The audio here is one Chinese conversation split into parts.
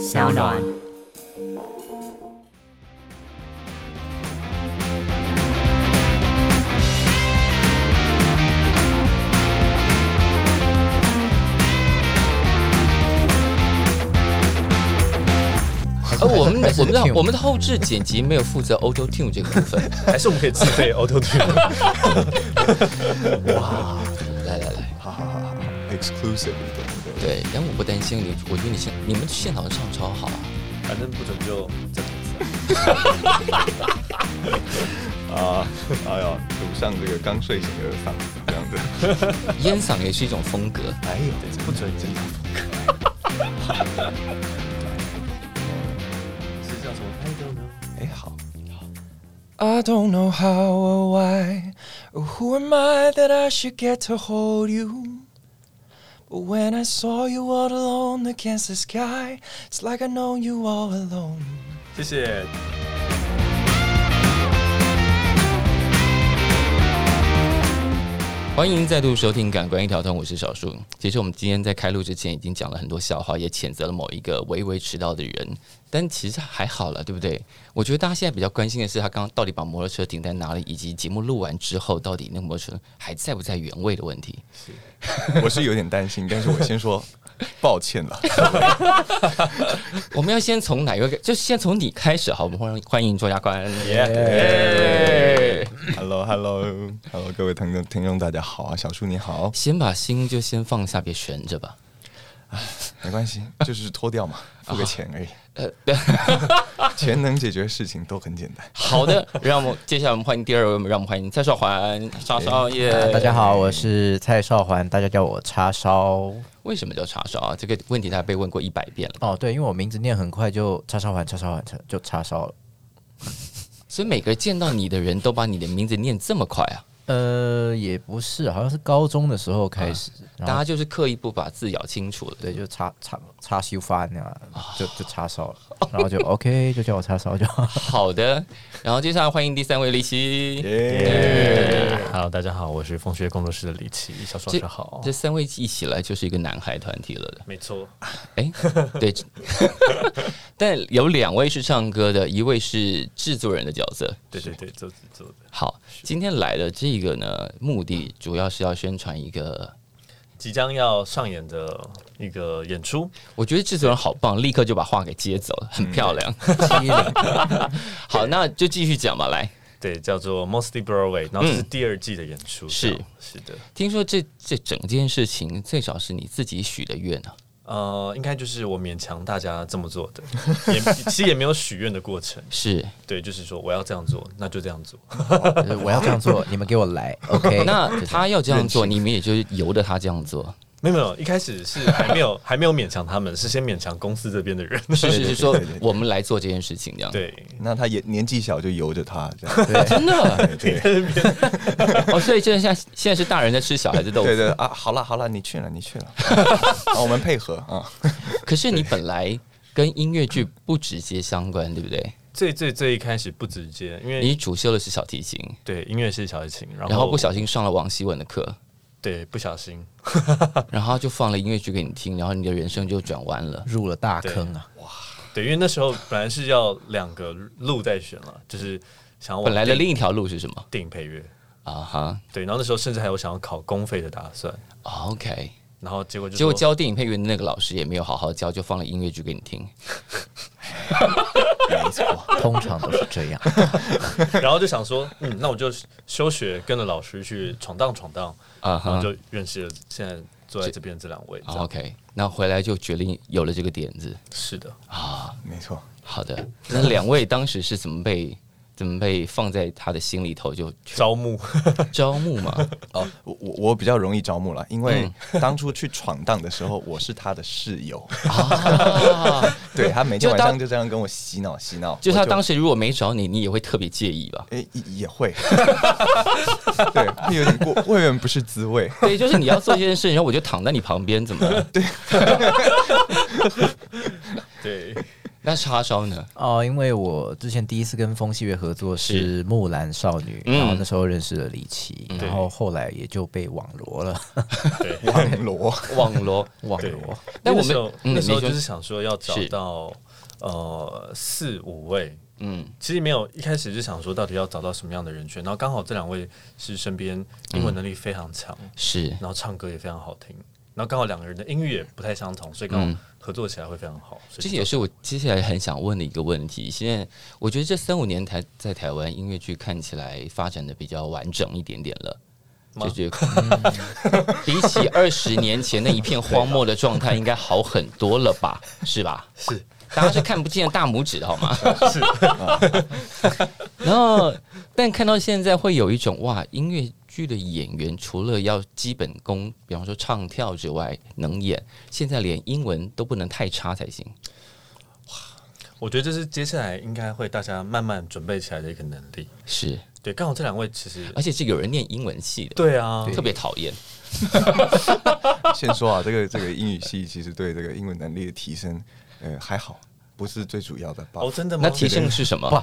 小暖。而我们我们的我们的后置剪辑没有负责 Auto Tune 这个部分。还是我们可以自费 Auto Tune？哇，来来来，好好好好，exclusive 一点，对对，但我不担心你，我觉得你现你们现场唱超好啊。反正不准就这样子。啊，哎呀，堵上这个刚睡醒的嗓子这样子，烟嗓也是一种风格。哎呦，不准这样。是叫什么 I don't know？哎好，I don't know how or why, or who am I that I should get to hold you? When I saw you all alone against the sky, it's like I know you all alone. 谢谢。欢迎再度收听《感官一条通》，我是小树。其实我们今天在开录之前已经讲了很多笑话，也谴责了某一个微微迟到的人，但其实还好了，对不对？我觉得大家现在比较关心的是他刚刚到底把摩托车停在哪里，以及节目录完之后，到底那个摩托车还在不在原位的问题。我是有点担心，但是我先说 抱歉了。我们要先从哪一个？就先从你开始好，我们欢迎欢迎作家官。耶 Hello Hello Hello，各位听众听众大家好啊，小叔你好，先把心就先放下，别悬着吧。没关系，就是脱掉嘛，付个钱而已，呃，钱能解决事情都很简单。好的，让我们接下来我们欢迎第二位，让我们欢迎蔡少环，叉烧耶、大家好，我是蔡少环，大家叫我叉烧。为什么叫叉烧啊？这个问题他被问过一百遍了，哦，对，因为我名字念很快，就叉烧环，叉烧环，叉就叉烧了。所以每个见到你的人都把你的名字念这么快啊？呃，也不是，好像是高中的时候开始，大家就是刻意不把字咬清楚了。对，就叉叉叉烧饭啊，就就叉烧了，然后就 OK，就叫我叉烧就好。好的，然后接下来欢迎第三位李琦。耶，Hello，大家好，我是风雪工作室的李琦，小爽这哥好。这三位一起来就是一个男孩团体了的。没错，哎，对，但有两位是唱歌的，一位是制作人的角色。对对对，做制作的。好，今天来的这个呢，目的主要是要宣传一个，即将要上演的一个演出，我觉得制作人好棒，立刻就把话给接走了，很漂亮。好，那就继续讲吧，来。对，叫做 Mostly Broadway，然后这是第二季的演出。是是的，听说这这整件事情最少是你自己许的愿啊。呃，应该就是我勉强大家这么做的，也其实也没有许愿的过程。是，对，就是说我要这样做，那就这样做。就 是我要这样做，你们给我来，OK？那他要这样做，你们也就由着他这样做。没有没有，一开始是还没有 还没有勉强他们，是先勉强公司这边的人。是是是，说我们来做这件事情，这样。对，那他也年纪小就由着他。这样，对，真的？对对。哦，所以现在现在现在是大人在吃小孩子豆腐。对对啊，好了好了，你去了你去了，好，我们配合啊，可是你本来跟音乐剧不直接相关，对不对？最最最一开始不直接，因为你主修的是小提琴，对音乐是小提琴，然后然后不小心上了王希文的课，对不小心，然后他就放了音乐剧给你听，然后你的人生就转弯了。入了大坑啊！哇对，因为那时候本来是要两个路在选了，就是想要本来的另一条路是什么电影配乐，啊哈对，然后那时候甚至还有想要考公费的打算，？OK，然后结果就结果教电影配乐的那个老师也没有好好教，就放了音乐剧给你听。没错，通常都是这样。然后就想说，嗯，那我就休学，跟着老师去闯荡闯荡，啊然后哈就认识了现在坐在这边这两位。OK，那回来就决定有了这个点子是的，啊。没错。好的，那两位当时是怎么被怎么被放在他的心里头就招募 招募嘛？哦，我我我比较容易招募了，因为 当初去闯荡的时候，我是他的室友，啊，对他每天晚上就这样跟我洗脑洗脑，就是他我当时如果没找你，你也会特别介意吧？诶也也会，对，会有点过，会有点不是滋味。对，就是你要做这件事，然后我就躺在你旁边，怎么对？对，那叉烧呢？哦，因为我之前第一次跟风戏乐合作是《木兰少女》，嗯。然后那时候认识了李琦，嗯。然后后来也就被网罗了，对，网罗，网罗，网罗。那我们那时候就是想说要找到呃四五位，嗯，其实没有一开始就想说到底要找到什么样的人选，然后刚好这两位是身边英文能力非常强，是。然后唱歌也非常好听，然后刚好两个人的音域也不太相同，所以刚嗯好合作起来会非常好。这也是我接下来很想问的一个问题。现在我觉得这三五年台在台湾音乐剧看起来发展的比较完整一点点了。吗就是 比起二十年前那一片荒漠的状态，应该好很多了吧？是吧？是大家是看不见大拇指的好吗？是。然后，但看到现在会有一种哇，音乐剧的演员除了要基本功，比方说唱跳之外，能演，现在连英文都不能太差才行。哇我觉得这是接下来应该会大家慢慢准备起来的一个能力。是，对，刚好这两位其实而且是有人念英文系的，对啊，特别讨厌。先说啊，这个这个英语系其实对这个英文能力的提升，呃，还好，不是最主要的。哦，真的吗？那提升的是什么？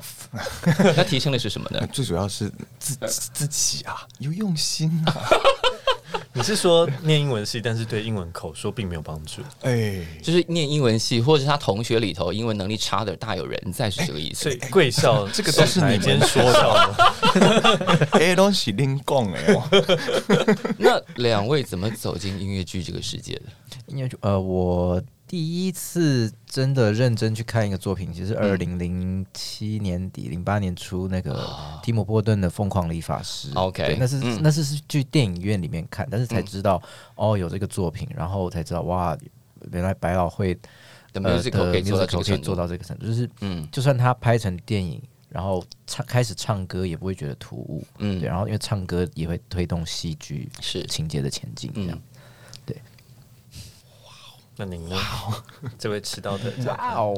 那提升 的是什么呢呃？最主要是自自自己啊，有用心啊，你是说念英文系，但是对英文口说并没有帮助？哎，就是念英文系，或者是他同学里头英文能力差的大有人在，是这个意思所以。贵 校这个都是你先说校的？哎，东西拎供哎哦，那两位怎么走进音乐剧这个世界的？音乐剧，呃，我第一次真的认真去看一个作品，其实是二零零七年底、零八年初那个提姆波顿的《疯狂理发师》。OK，那是、嗯那是是去电影院里面看，但是才知道、哦有这个作品，然后才知道哇，原来百老汇的呃 musical 的可以做到这 musical 可以个程度。做到这个程度，就是嗯就算他拍成电影，然后唱开始唱歌也不会觉得突兀，嗯对，然后因为唱歌也会推动戏剧是情节的前进，这样。嗯那您呢？这位迟到的，哇哦！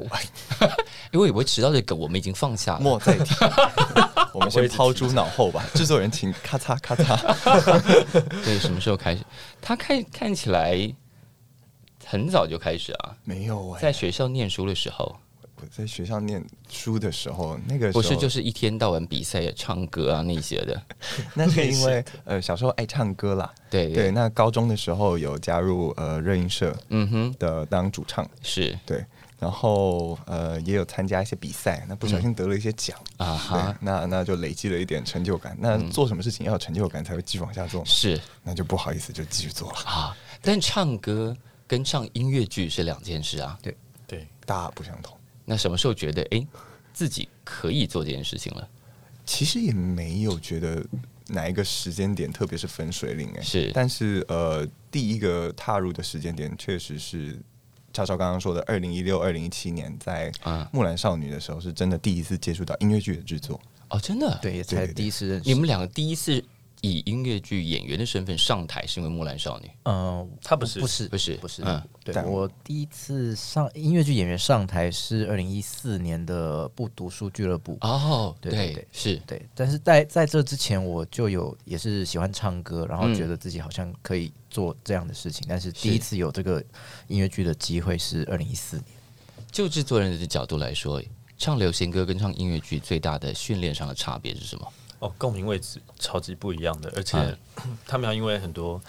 因为迟到的梗我们已经放下了。莫再提，我们先抛诸脑后吧。制作人请咔嚓咔嚓，对，什么时候开始？他看看起来很早就开始啊，没有哎，在学校念书的时候，我在学校念书的时候，那个时候不是就是一天到晚比赛唱歌啊那些的。那是因为呃小时候爱唱歌啦，对对。那高中的时候有加入呃热音社嗯哼，的当主唱，是对，然后呃也有参加一些比赛，那不小心得了一些奖，啊对哈，，那那就累积了一点成就感。那做什么事情要有成就感才会继续往下做嘛，是那就不好意思就继续做了，啊。但唱歌跟唱音乐剧是两件事啊。对对，大不相同。那什么时候觉得哎自己可以做这件事情了？其实也没有觉得哪一个时间点特别是分水岭哎、是。但是呃，第一个踏入的时间点确实是超超刚刚说的，二零一六、二零一七年在嗯《木兰少女》的时候，是真的第一次接触到音乐剧的制作。哦，真的，对，也才第一次认识。你们两个第一次以音乐剧演员的身份上台，是因为《木兰少女》。嗯，他不是。不是。不是不是，嗯。但对我第一次上音乐剧演员上台是二零一四年的不读书俱乐部。哦，对对对是对，但是在在这之前，我就有也是喜欢唱歌，然后嗯觉得自己好像可以做这样的事情，但是第一次有这个音乐剧的机会是二零一四年。就制作人的角度来说，唱流行歌跟唱音乐剧最大的训练上的差别是什么？哦，共鸣位置超级不一样的，而且嗯 他们要因为很多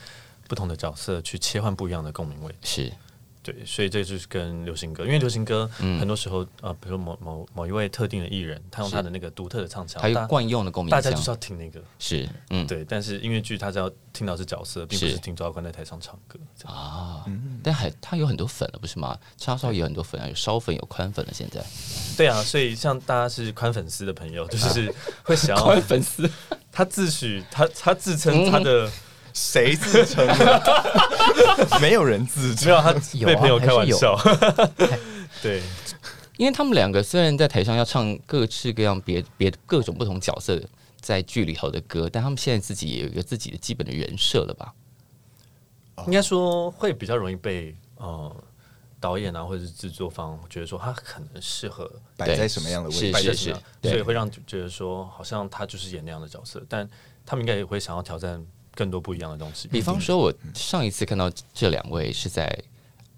不同的角色去切换不一样的共鸣位置。是对，所以这就是跟流行歌，因为流行歌嗯。很多时候呃，比如说某某某一位特定的艺人，他用他的那个独特的唱腔，还有惯用的共鸣大家就是要听那个。是嗯。对，但是音乐剧他只要听到是角色，并不是是。听周耀宽在台上唱歌。啊，但还他有很多粉了，不是吗？叉烧也有很多粉啊，有烧粉有宽粉了，现在。对啊，所以像大家是宽粉丝的朋友，就是会想要 宽粉丝。他自诩他他自称他的谁自称的？没有人自称。没有他有啊被朋友开玩笑，对因为他们两个虽然在台上要唱各式各样别别各种不同角色在剧里头的歌，但他们现在自己也有一个自己的基本的人设了吧？应该说会比较容易被呃导演啊或者是制作方觉得说他可能适合摆在什么样的位置？摆在什么样，对所以会让觉得说好像他就是演那样的角色，但他们应该也会想要挑战更多不一样的东西。比方说，我上一次看到这两位是在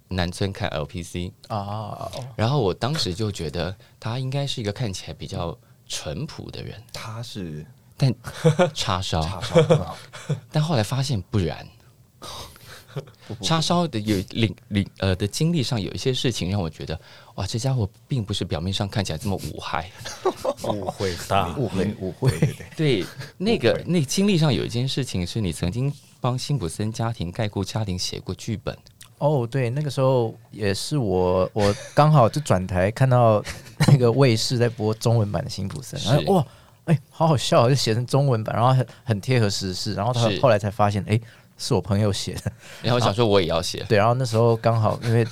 南村看 LPC，啊，然后我当时就觉得他应该是一个看起来比较淳朴的人，他是但 叉烧，叉烧，但后来发现不然。叉烧的有领领呃的经历上有一些事情让我觉得，哇，这家伙并不是表面上看起来这么无害。误会大，误会误会，对对，对，那个那经历上有一件事情是你曾经帮辛普森家庭概括家庭写过剧本，哦，对，那个时候也是我，我刚好就转台看到那个卫视在播中文版的辛普森，然后哇，哎、好好笑，就写成中文版，然后很很贴合时事，然后他后来才发现，哎、是我朋友写的，然后我想说我也要写，对，然后那时候刚好因为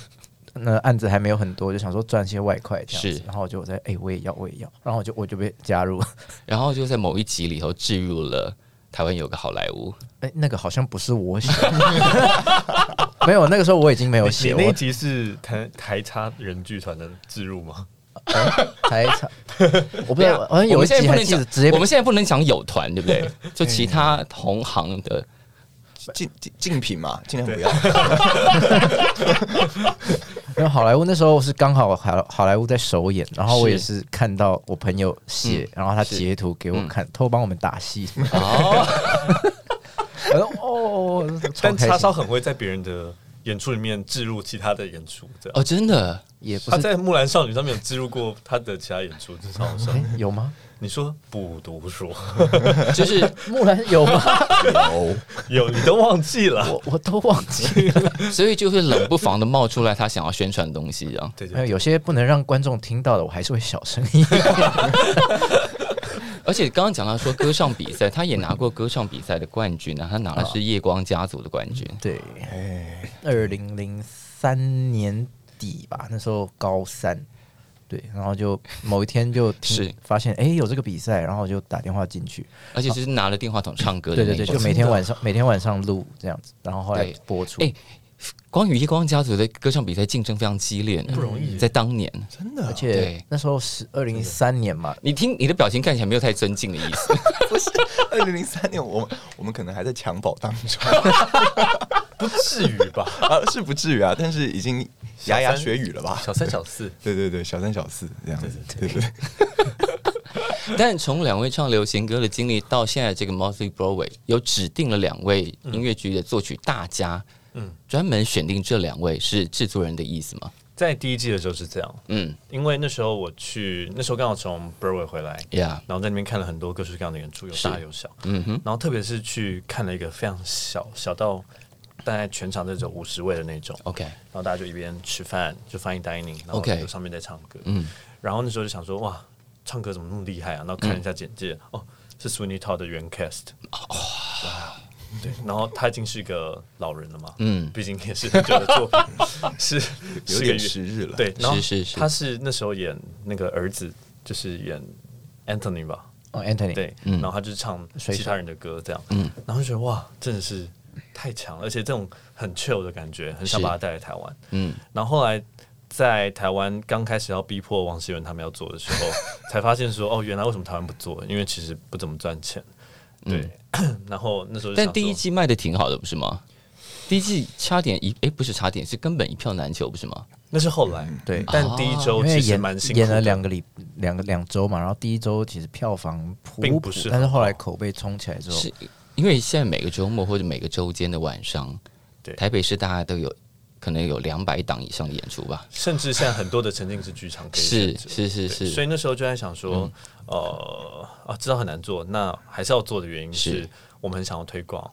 那案子还没有很多，就想说赚些外快这样子是，然后我就在哎、我也要我也要，然后我就我就被加入，然后就在某一集里头置入了台湾有个好莱坞，哎、那个好像不是我写。的，没有，那个时候我已经没有写，那一集是台台差人剧团的置入吗？台差，我不知道，好像有我们一集还现在不能讲，直接我们现在不能讲有团，对不对？就其他同行的，竞竞竞品嘛，尽量不要。因为好莱坞那时候是刚好好好莱坞在首演，然后我也是是看到我朋友写，然后他是截图给我嗯看，偷帮我们打戏。哦，我说哦，但叉烧很会在别人的演出里面置入其他的演出，这样。哦，真的，他也不是在《木兰少女》上面有植入过他的其他演出，这超好笑。哎有吗？你说不读书，就是木兰有吗？有，有你都忘记了？我我都忘记了。所以就会冷不防的冒出来他想要宣传的东西啊。对对没有，些不能让观众听到的，我还是会小声一点。而且刚刚讲到说歌唱比赛，他也拿过歌唱比赛的冠军啊，他拿的是夜光家族的冠军。对，哎，二零零三年底吧，那时候高三。对，然后就 某一天就听是发现，哎、有这个比赛，然后我就打电话进去。而且就是拿了电话筒唱歌的对对对，就每天晚上每天晚上录这样子，然后后来播出。哎光与夜光家族的歌唱比赛竞争非常激烈，不容易在当年，真的而且那时候是二零一三年嘛，你听你的表情看起来没有太尊敬的意思。不是二零零三年，我们我们可能还在襁褓当中 不至于吧？啊，是不至于啊，但是已经牙牙学语了吧？小三小四，对对对，小三小四这样子，对对对，但从两位唱流行歌的经历到现在这个 Motley Broadway，有指定了两位音乐剧的作曲大家，嗯。嗯，专门选定这两位是制作人的意思吗？在第一季的时候是这样，嗯。因为那时候我去，那时候刚好从 Broadway 回来，，Yeah，然后在那边看了很多各式各样的演出，有大有小，嗯哼，然后特别是去看了一个非常小，小到大概全场在走五十位的那种，，OK，然后大家就一边吃饭就翻译 dining，然后上面在唱歌，嗯，然后那时候就想说哇，唱歌怎么那么厉害啊？然后看一下简介，哦，是 Sweeney Todd 的原 cast，哇，对，然后他已经是一个老人了嘛，嗯。毕竟也是很久的作品，是有个时日了。对，然后是他是那时候演那个儿子，就是演 Anthony 吧，哦，Anthony，对，嗯。然后他就是唱其他人的歌这样，嗯。然后就觉得哇，真的是太强了，而且这种很 chill 的感觉，很想把它带来台湾。嗯，然后后来在台湾刚开始要逼迫王希文他们要做的时候，才发现说哦，原来为什么台湾不做？因为其实不怎么赚钱。对，然后那时候但第一季卖的挺好的，不是吗？第一季差点一，哎，不是差点，是根本一票难求，不是吗？那是后来，对但第一周其实蛮辛苦的，演了两个礼两个两周嘛，然后第一周其实票房普普并不是但是后来口碑冲起来之后，是因为现在每个周末或者每个周间的晚上，对。台北市大概都有可能有两百档以上的演出吧。甚至现在很多的沉浸式剧场可以是是是是，所以那时候就在想说，呃啊，知道很难做，那还是要做的原因是。是我们很想要推广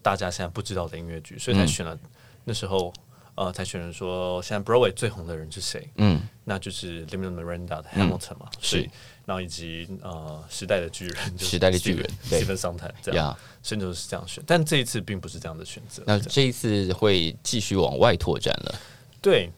大家现在不知道的音乐剧，所以才嗯选了、那时候呃才选了说现在 Broadway 最红的人是谁，嗯，那就是 Lin Manuel Miranda 的 Hamilton 嘛，所以然后以及呃时代的巨人，就是时代的巨人 Stephen- 对 Stephen Sondheim 这样呀，所以就是这样选，但这一次并不是这样的选择，那这一次会继续往外拓展了。对。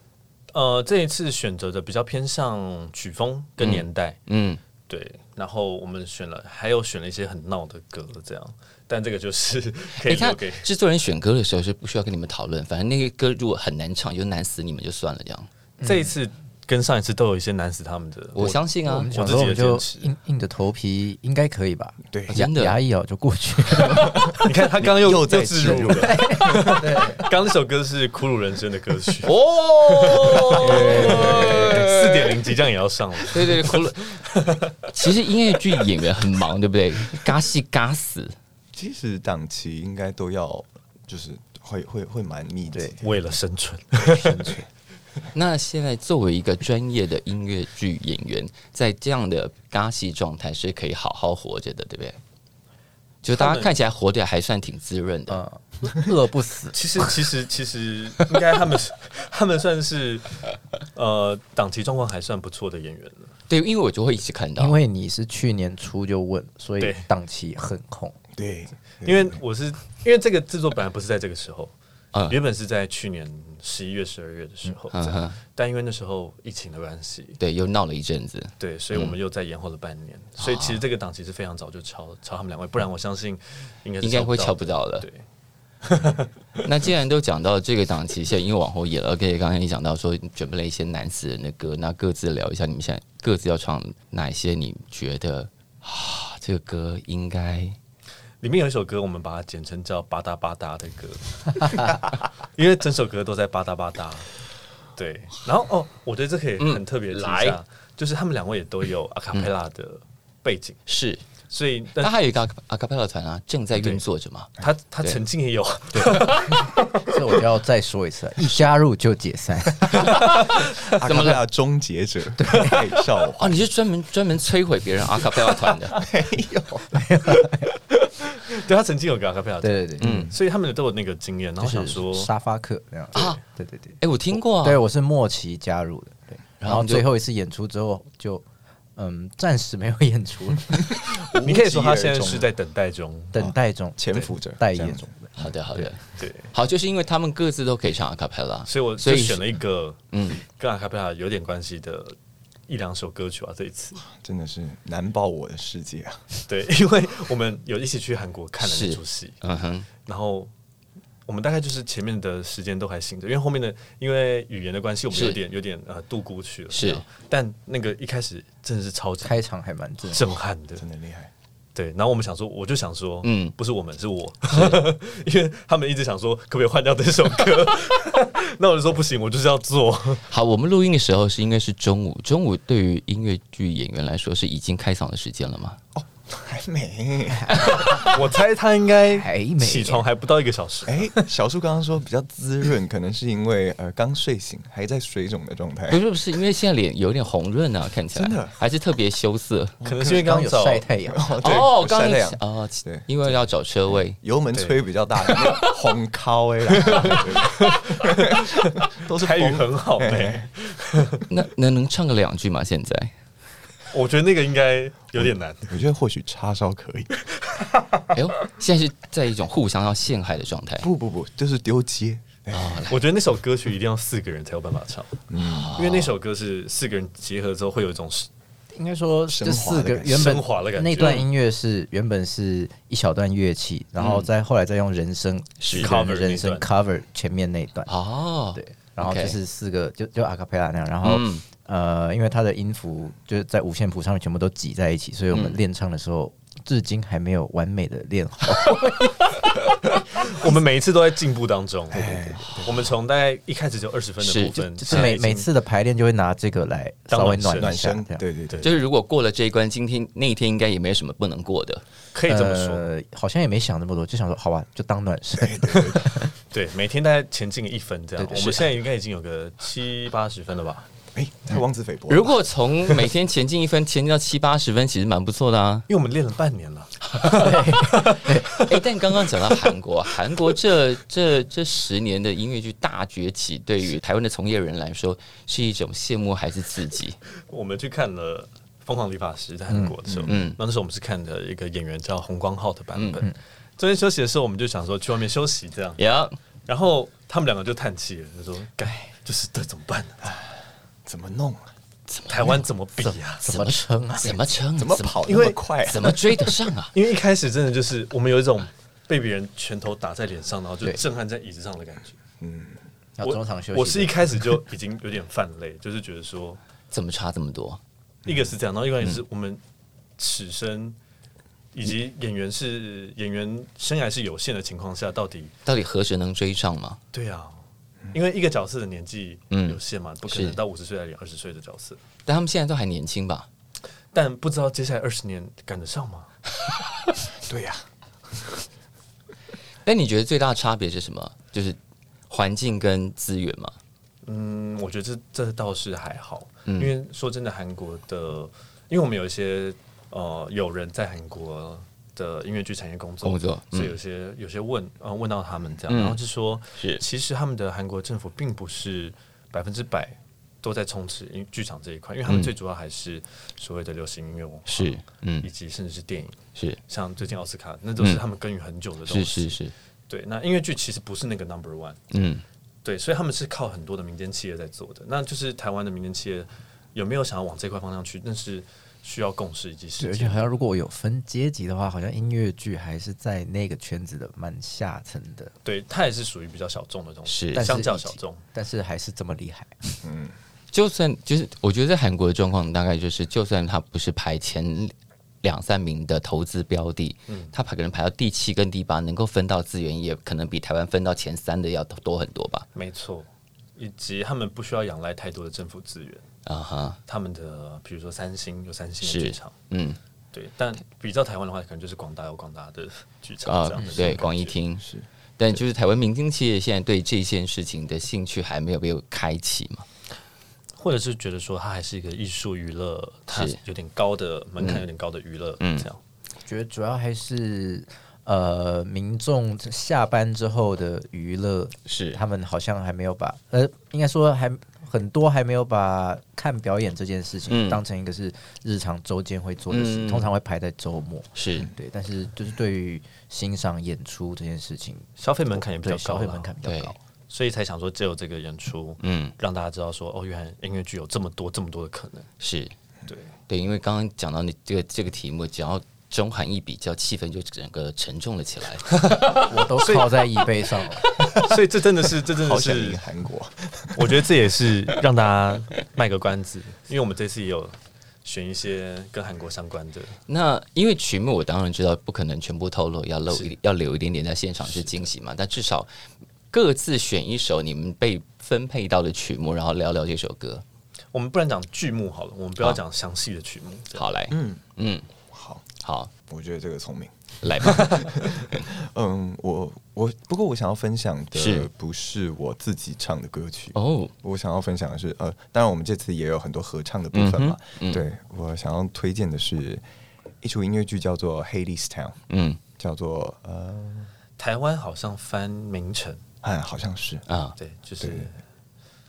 呃，这一次选择的比较偏向曲风跟年代，嗯，对，然后我们选了，还有选了一些很闹的歌，这样，但这个就是 可以你看留给制作人选歌的时候是不需要跟你们讨论，反正那个歌如果很难唱，就难死你们就算了这样。这一次跟上一次都有一些难死他们的。我相信啊我们，我自己想说我就硬硬着头皮，应该可以吧？对牙真的牙一咬就过去。你看他刚刚又又在自入了，刚 刚那首歌是《苦鲁人生》的歌曲，哦，四点零即将也要上了。对对对，哭了。其实音乐剧演员很忙，对不对？嘎戏嘎死，其实档期应该都要，就是会会会蛮密集的。为了生存生存，那现在作为一个专业的音乐剧演员，在这样的嘎戏状态是可以好好活着的，对不对？就大家看起来活得还算挺滋润的。呃，饿不死。其实其实其实应该他们是 他们算是呃档期状况还算不错的演员了。对，因为我就会一直看到，因为你是去年初就问，所以档期很空。对，因为我是因为这个制作本来不是在这个时候，嗯原本是在去年十一月、十二月的时候，但因为那时候疫情的关系，对，又闹了一阵子。对，所以我们又再延后了半年，所以其实这个档期是非常早就敲敲他们两位，不然我相信应该应该会敲敲不到了。对，那既然都讲到这个档期，现在因为往后演了，OK，刚才你讲到说准备了一些男死人的歌，那各自聊一下，你们现在各自要唱哪一些？你觉得啊，这个歌应该里面有一首歌，我们把它简称叫“吧嗒吧嗒”的歌，因为整首歌都在吧嗒吧嗒。对，然后哦，我觉得这可以很特别提一下，来就是他们两位也都有阿卡贝拉的背景，是？所以那但还有一个阿卡贝拉团啊，正在运作着嘛。他他曾经也有，所以我就要再说一次，一加入就解散。阿卡贝拉终结者，太少哦，你是专门专门摧毁别人阿卡贝拉团的？没有，没有对他曾经有个阿卡贝拉，对对对，嗯，所以他们都有那个经验，然后就是想说，沙发客那样。啊，对对对，哎，我听过啊。对我是末期加入的，对，然后最后一次演出之后就嗯暂时没有演出，你可以说他现在是在等待中，等待中潜伏着待演这样子。好的，好的，对，好，就是因为他们各自都可以唱阿卡贝拉，所以我所以就选了一个嗯，跟阿卡贝拉有点关系的一两首歌曲啊，这一次。真的是难爆我的世界啊！对，因为我们有一起去韩国看了那出戏，嗯哼，然后我们大概就是前面的时间都还行的，因为后面的因为语言的关系，我们有点有点呃度过去了。是但那个一开始真的是超级开场还蛮震撼。震撼的，真的厉害。对。然后我们想说，我就想说，嗯嗯，不是我们，是我，因为他们一直想说可不可以换掉这首歌，那我就说不行，我就是要做。好，我们录音的时候是应该是中午，中午对于音乐剧演员来说是已经开嗓的时间了吗？还没。我猜他应该还没。起床还不到一个小时。哎，小树刚刚说比较滋润，可能是因为呃刚睡醒，还在水肿的状态。不。是不是，因为现在脸有点红润啊，看起来。真的？还是特别羞涩。可能是因为刚有晒太阳，哦，晒太阳，哦，对。因为要找车位，油门吹比较大，那个 红靠 哎，都是台语很好哎、那能能唱个两句吗？现在我觉得那个应该有点难。我觉得或许叉烧可以。哎呦，现在是在一种互相要陷害的状态。不不不，就是丢接。我觉得那首歌曲一定要四个人才有办法唱，嗯。因为那首歌是四个人结合之后会有一种应该说这四个升华的感觉。原本升华的感觉。那段音乐是原本是一小段乐器，然后再后来再用人声是。四个 cover 人人声 cover 前面那一段，哦，对，然后就是四个就就阿卡贝拉那样，然后嗯呃，因为它的音符就是在五线谱上面全部都挤在一起，所以我们嗯练唱的时候至今还没有完美的练好。我们每一次都在进步当中。我们从大概一开始就二十分的部分，就是每每次的排练就会拿这个来当稍微暖暖暖一下，身，这样对对对，就是如果过了这一关，今天那一天应该也没什么不能过的。可以这么说。呃，好像也没想那么多，就想说好吧，就当暖身。对，每天大概前进一分这样。我们现在应该已经有个七八十分了吧？哎，太妄自菲薄。如果从每天前进一分，前进到七八十分，其实蛮不错的啊。因为我们练了半年了。哎，但刚刚讲到韩国，韩国这这这十年的音乐剧大崛起，对于台湾的从业人来说，是一种羡慕还是刺激？我们去看了《疯狂理发师》在韩国的时候，嗯嗯，那那时候我们是看的一个演员叫洪光浩的版本。嗯中间休息的时候，我们就想说去外面休息这样，呀，然后他们两个就叹气了，就说：“该就是这怎么办呢？怎么弄啊？台湾怎么比啊、怎么撑啊？怎么撑？怎么跑那么快啊？怎么追得上啊？因为一开始真的就是我们有一种被别人拳头打在脸上，然后就震撼在椅子上的感觉。嗯要中场休息。我是一开始就 已经有点泛泪，就是觉得说，怎么差这么多？一个是这样，然后一个也是我们此生以及演员是演员生涯是有限的情况下，到底到底何时能追上吗？对啊，因为一个角色的年纪嗯有限嘛，不可能到五十岁来演二十岁的角色，但他们现在都还年轻吧？但不知道接下来二十年赶得上吗？对呀、但你觉得最大的差别是什么？就是环境跟资源嘛？嗯，我觉得这这倒是还好，嗯因为说真的，韩国的，因为我们有一些呃有人在韩国的音乐剧产业工作，工作嗯。所以有些有些问呃问到他们这样，嗯。然后就说，是。其实他们的韩国政府并不是百分之百都在充斥音剧场这一块，因为他们嗯。最主要还是所谓的流行音乐文化，是，嗯。以，及甚至是电影，是。像最近奥斯卡，那都是嗯他们耕耘很久的东是西。是是，对，那音乐剧其实不是那个 number one。嗯，对，所以他们是靠很多的民间企业在做的。那就是台湾的民间企业有没有想要往这块方向去？但是需要共识以及对，时间。而且好像如果我有分阶级的话，好像音乐剧还是在那个圈子的蛮下层的，对，它也是属于比较小众的东西，是但是相较小众。但是还是这么厉害。嗯就算就是我觉得在韩国的状况大概就是，就算它不是排前两三名的投资标的，嗯他排可能排到第七跟第八，能够分到资源也可能比台湾分到前三的要多很多吧？没错，以及他们不需要仰赖太多的政府资源。啊哈，他们的比如说三星有三星是的剧场，嗯。对，但比较台湾的话，可能就是广大有广大的剧场啊这样的，对，广义厅。是。但就是台湾民间企业现在对这件事情的兴趣还没有被开启嘛？或者是觉得说它还是一个艺术娱乐，它是。有点高的门槛，有点高的娱乐，嗯。这样。觉得主要还是呃，民众下班之后的娱乐，是。他们好像还没有把呃，应该说还很多还没有把看表演这件事情、嗯当成一个是日常周间会做的事，嗯通常会排在周末。是，对，但是就是对于欣赏演出这件事情，消费门槛也比较高消费门槛比较高。所以才想说，只有这个演出，嗯，让大家知道说，哦，原来音乐剧有这么多这么多的可能。是对，对，因为刚刚讲到你这个这个题目，只要中韩一比较，气氛就整个沉重了起来。我都靠在椅背上了。所以这真的是，这真的是，韩国，我觉得这也是让大家卖个关子，因为我们这次也有选一些跟韩国相关的。那因为曲目我当然知道不可能全部透露，要露是一要留一点点在现场是惊喜嘛，但至少各自选一首你们被分配到的曲目，然后聊聊这首歌。我们不然讲剧目好了，我们不要讲详细的曲目。好，来，嗯，嗯，好，好，我觉得这个聪明。来吧。嗯，我我不过我想要分享是的不是我自己唱的歌曲，哦，我想要分享的是呃，当然我们这次也有很多合唱的部分嘛。嗯嗯对我想要推荐的是一出音乐剧，叫做《Hades Town》，嗯叫做呃，台湾好像翻名城，哎，好像是。啊，对，就是对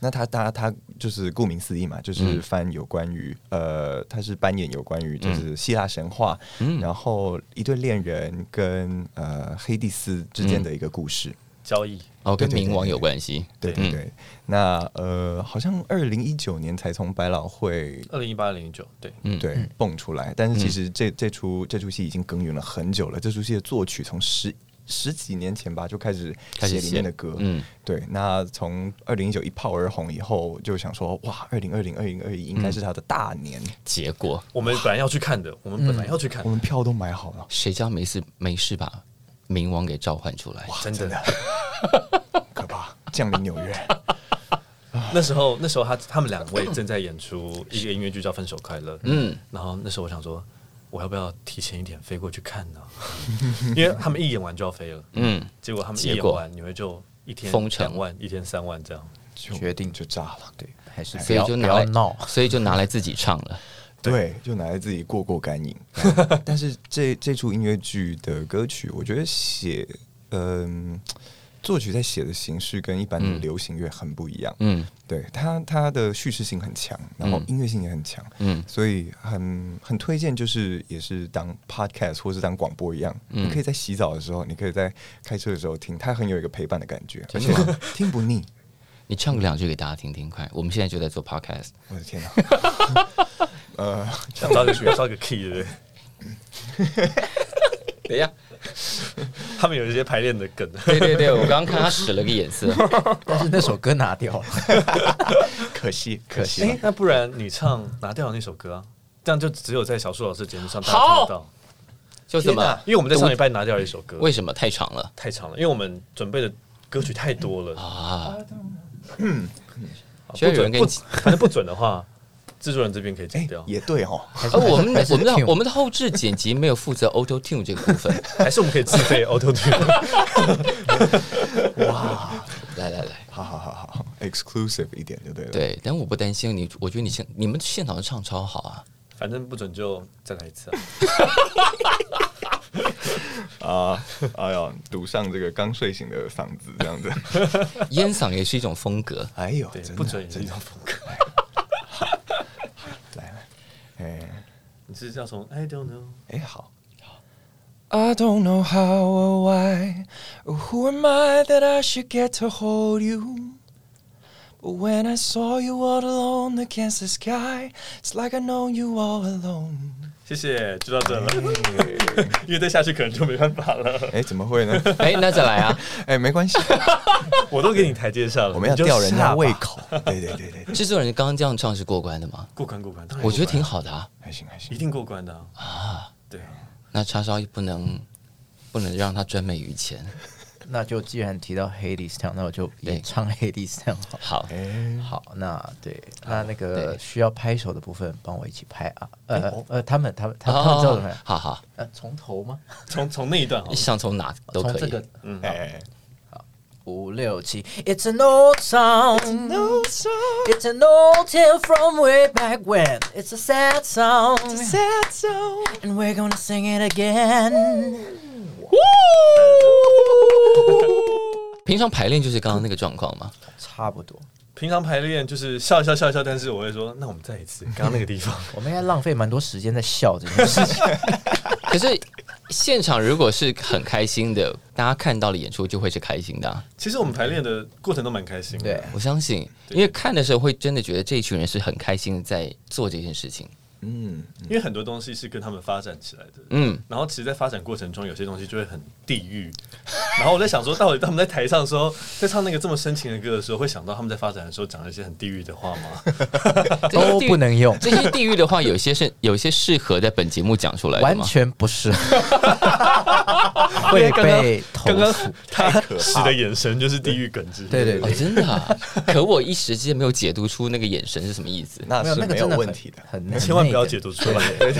那他他他就是顾名思义嘛，就是嗯翻有关于、呃，他是扮演有关于就是希腊神话，嗯然后一对恋人跟呃黑帝斯之间的一个故事。交易。哦，跟冥王有关系。嗯对对对，那呃，好像二零一九年才从百老汇二零一八、二零一九，对，嗯，对蹦出来，但是其实这这出这出戏已经耕耘了很久了。这出戏的作曲从十十几年前吧就开始写里面的歌，嗯，对。那从二零一九一炮而红以后，就想说哇，二零二零二零二一应该是他的大年，结果我们本来要去看的，我们本来要去看我，们票都买好了，谁家没事没事把冥王给召唤出来？哇真的。可怕，降临纽约。那时候，那时候他他们两位正在演出一个音乐剧叫《分手快乐》，嗯，然后那时候我想说，我要不要提前一点飞过去看呢？因为他们一演完就要飞了，嗯，结果他们一演完，你们就一天封城两万，一天三万这样。决定就炸了，对，还是不所以要不就拿来要闹。所以就拿来自己唱了。对，就拿来自己过过干瘾。但是这这出音乐剧的歌曲，我觉得写嗯、作曲在写的形式跟一般的嗯流行乐很不一样。嗯对它它的叙事性很强，然后嗯音乐性也很强，嗯所以很很推荐，就是也是当 podcast 或是当广播一样，嗯你可以在洗澡的时候，你可以在开车的时候听，它很有一个陪伴的感觉，而且听不腻。你唱个两句给大家听听，快！我们现在就在做 podcast。我的天哪！呃，想找一个要找一个 key 对不对？等一下，他们有一些排练的梗。对对对，我刚刚看他使了个眼色，但是那首歌拿掉了，可惜可可惜。哎、那不然你唱拿掉那首歌啊？这样就只有在小树老师节目上大家好听得到。就什么因为我们在上礼拜拿掉了一首歌，为什么太长了太长了，因为我们准备的歌曲太多了。啊？好需要有人跟你不准不反正不准的话，制作人这边可以剪哎掉，，也对哦，而我们我们的我们的后置剪辑没有负责 Auto Tune 这个部分。还是我们可以自费 Auto Tune。来来来，好好好好，exclusive 一点就对了。，对，但我不担心你，我觉得你现你们现场唱超好啊。反正不准就再来一次啊！啊，哎呦，堵上这个刚睡醒的嗓子这样子，烟嗓也是一种风格。哎呦，不准也是一种风格。你是要从 I don't know，哎好， I don't know how or why or who am I that I should get to hold you. But when I saw you all alone against the sky, it's like I know you all alone. 谢谢，就到这了。因为再下去可能就没办法了。哎怎么会呢？哎，那再来啊！哎没关系，我都给你台阶下了，我们要吊人家胃口。对对对对对，制作人刚刚这样唱是过关的吗？过关过关，当然我觉得挺好的啊。还行还行一。定过关的啊。对，那叉烧不能不能让他专美于前。那就既然提到 Hades Town，那我就对也唱 Hades Town 好。好，哎，好，那对，那那个需要拍手的部分，帮我一起拍啊。呃哦呃，他们他们他们他们知道怎么拍？好好，呃，从头吗？从从那一段你，想从哪都可以。从这个嗯，哎，五六七。It's an old song. It's an old tale from way back when. It's a sad song. Sad song. And we're gonna sing it again. 平常排练就是刚刚那个状况吗？差不多，平常排练就是笑一笑笑一笑，但是我会说，那我们再一次，刚刚那个地方。我们应该浪费蛮多时间在笑这件事情。可是现场如果是很开心的，大家看到了演出就会是开心的啊、其实我们排练的过程都蛮开心的。对，我相信，因为看的时候会真的觉得这一群人是很开心的在做这件事情。嗯，因为很多东西是跟他们发展起来的。嗯，然后其实，在发展过程中，有些东西就会很地狱。然后我在想说，到底他们在台上的时候，在唱那个这么深情的歌的时候，会想到他们在发展的时候讲了一些很地狱的话吗？都不能用，这些地狱的话，有些是有些适合在本节目讲出来的完？全不是，会被投刚刚诉。他使的眼神就是地狱梗之对对对，真的、啊，可我一时之间没有解读出那个眼神是什么意思。那是没有那个真的很问题的。很很千万不要解读出来。对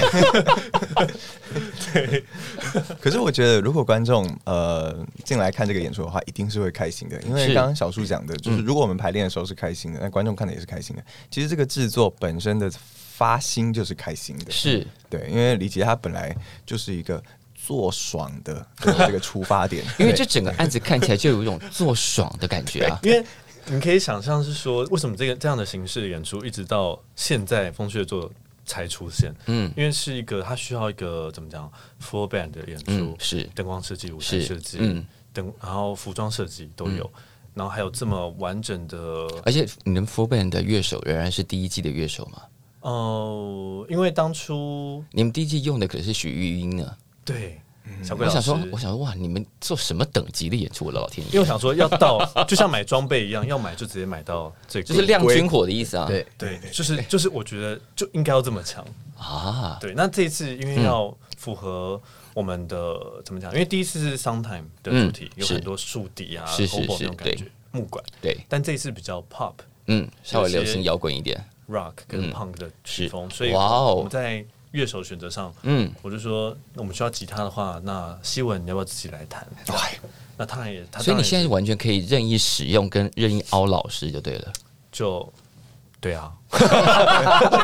可是我觉得，如果观众呃进来看这个演出的话，一定是会开心的，因为刚刚小树讲的，就是如果我们排练的时候是开心的，那观众看的也是开心的。其实这个制作本身的发心就是开心的，是，对，因为李杰他本来就是一个做爽的的 这个出发点，因为这整个案子看起来就有一种做爽的感觉啊。因为你可以想象是说，为什么这个这样的形式的演出一直到现在风雀座才出现？嗯因为是一个它需要一个怎么讲 full band 的演出，嗯是灯光设计、舞台设计，嗯灯然后服装设计都有，然后还有这么完整的，而且你们 Full Band 的乐手仍然是第一季的乐手吗？哦、因为当初你们第一季用的可是许玉英呢。对小鬼老师，我想说，我想说，哇，你们做什么等级的演出？我的老天爷，因为我想说要到，就像买装备一样，要买就直接买到最贵就是亮军火的意思啊。对，对，就是就是我觉得就应该要这么强。啊，对，那这一次因为要符合我们的、怎么讲？因为第一次是 Sometime 的主题，嗯是有很多树底啊、是是 hobo 是那种感觉对，木管。对，但这一次比较 pop 嗯，稍微流行摇滚一点。rock 跟嗯 punk 的曲风，所以哇哦我们在乐手选择上，嗯，我就说，那我们需要吉他的话，那希文你要不要自己来弹？那他也，他所以你现在完全可以任意使用跟任意凹老师就对了。就对啊，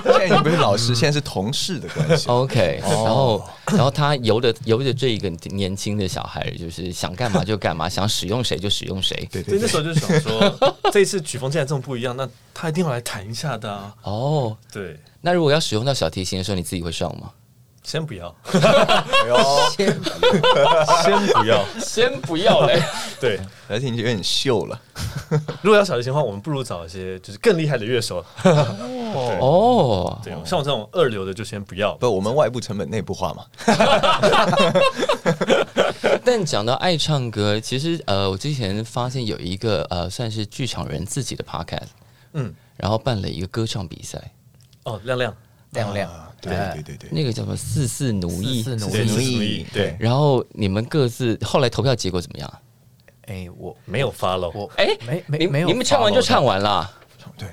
现在你不是老师，现在是同事的关系。OK，然后然后他由着由着这一个年轻的小孩，就是想干嘛就干嘛，想使用谁就使用谁。对对对所以那时，候就想说，这一次曲风既然这么不一样，那他一定要来弹一下的啊。哦，对，那如果要使用到小提琴的时候，你自己会上吗？先不要，哎呦，先先不要。先不要嘞。对，而且你有点秀了。如果要小提琴的话，我们不如找一些就是更厉害的乐手。哦，对，像我这种二流的就先不要。不，我们外部成本内部化嘛。但讲到爱唱歌，其实呃，我之前发现有一个呃，算是剧场人自己的 podcast，嗯，然后办了一个歌唱比赛，哦，亮亮，亮亮啊，对对对对，那个叫做四四奴役。对四四奴役。对，然后你们各自后来投票结果怎么样？哎，我没有 follow，我哎你没没没有，你们唱完就唱，完了，对，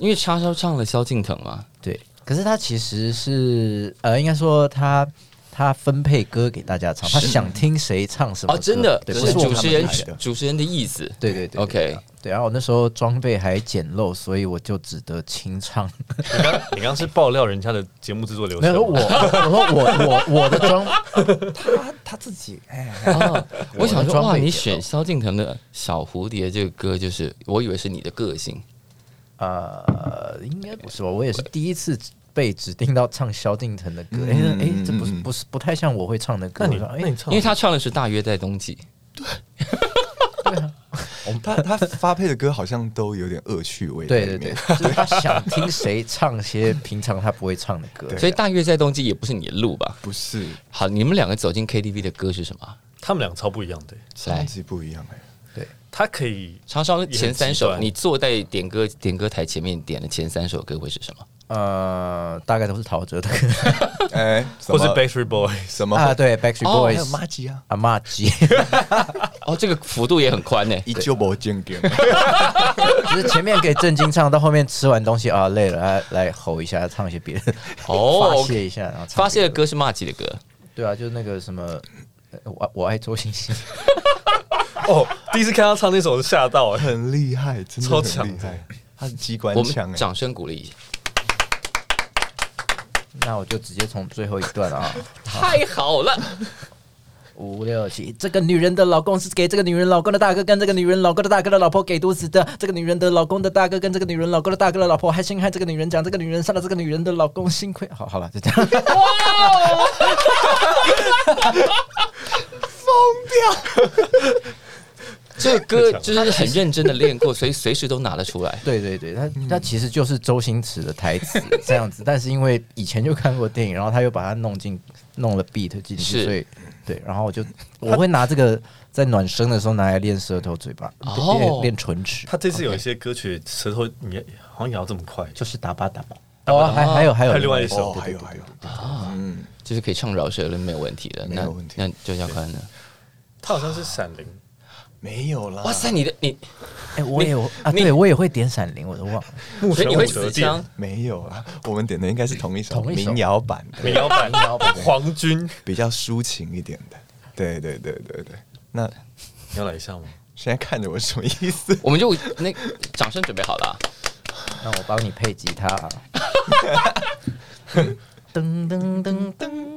因为叉烧唱了萧敬腾嘛。对。可是他其实是呃，应该说他他分配歌给大家唱，他想听谁唱什么哦，真的，对，是不是主持人主持人的意思。对对对 OK 对，然后我那时候装备还简陋，所以我就只得清唱。你刚你刚刚是爆料人家的节目制作流没有程吗，我，我说我我我的装，他他自己哎，哦，我想说哇，你选萧敬腾的《小蝴蝶》这个歌，就是我以为是你的个性。呃，应该不是吧？我也是第一次被指定到唱萧敬腾的歌，哎嗯哎，这不是不是不太像我会唱的歌。那你我说哎，那你唱，因为他唱的是《大约在冬季》，他他发配的歌好像都有点恶趣味，对对对，，就是他想听谁唱些平常他不会唱的歌。所以《大约在冬季》也不是你的路吧？不是好，你们两个走进 KTV 的歌是什么？他们两个超不一样的，来超级不一样哎。他可以叉烧前三首，你坐在点歌点歌台前面点的前三首歌会是什么？呃，大概都是陶喆的。歌哎，什或是 Backstreet Boys，什么？啊，对，Backstreet 哦还有 Boys、马吉啊，阿玛吉，哦，这个幅度也很宽呢。依旧不见点，就是前面给正经唱，到后面吃完东西啊累了，来来吼一下，唱一些别的，哦 发泄一下，然后唱发泄的别歌是骂吉的歌，对啊，就是那个什么，呃我我爱周星星，哦，第一次看他唱那首吓到哎，很厉害，真的很超强。厉害，他是机关我枪哎，们掌声鼓励一下。那我就直接从最后一段啊，太好了，五六七，这个女人的老公是给这个女人老公的大哥，跟这个女人老公的大哥的老婆给毒死的。这个女人的老公的大哥跟这个女人老公的大哥的老婆还陷害这个女人，讲这个女人杀了这个女人的老公，幸亏好好了，就这样。这个歌就是很认真的练过，所以随时都拿得出来。对 对对，他他其实就是周星驰的台词这样子，但是因为以前就看过电影，然后他又把它弄进弄了 beat 进去，是所以对，然后我就我会拿这个在暖身的时候拿来练舌头、嘴巴，哦练练唇齿，他这次有一些歌曲舌头你好像咬这么快，就是打吧打吧。哦，还还有还有还有另外一首哦，还有还有啊，嗯，就是可以唱饶舌了，没有问题的。那没有问题那周家宽呢？他好像是闪灵，没有啦，哇塞，你的你，哎，我也有啊，你对我也会点闪灵，我都忘了。目前所以你会武则天死枪，没有啊，我们点的应该是同一首同一首民谣版的，民谣版民谣版 黄军，比较抒情一点的，对对对对对。那你要来一下吗？现在看着我什么意思？我们就那掌声准备好了啊。那我帮你配吉他啊。噔噔噔噔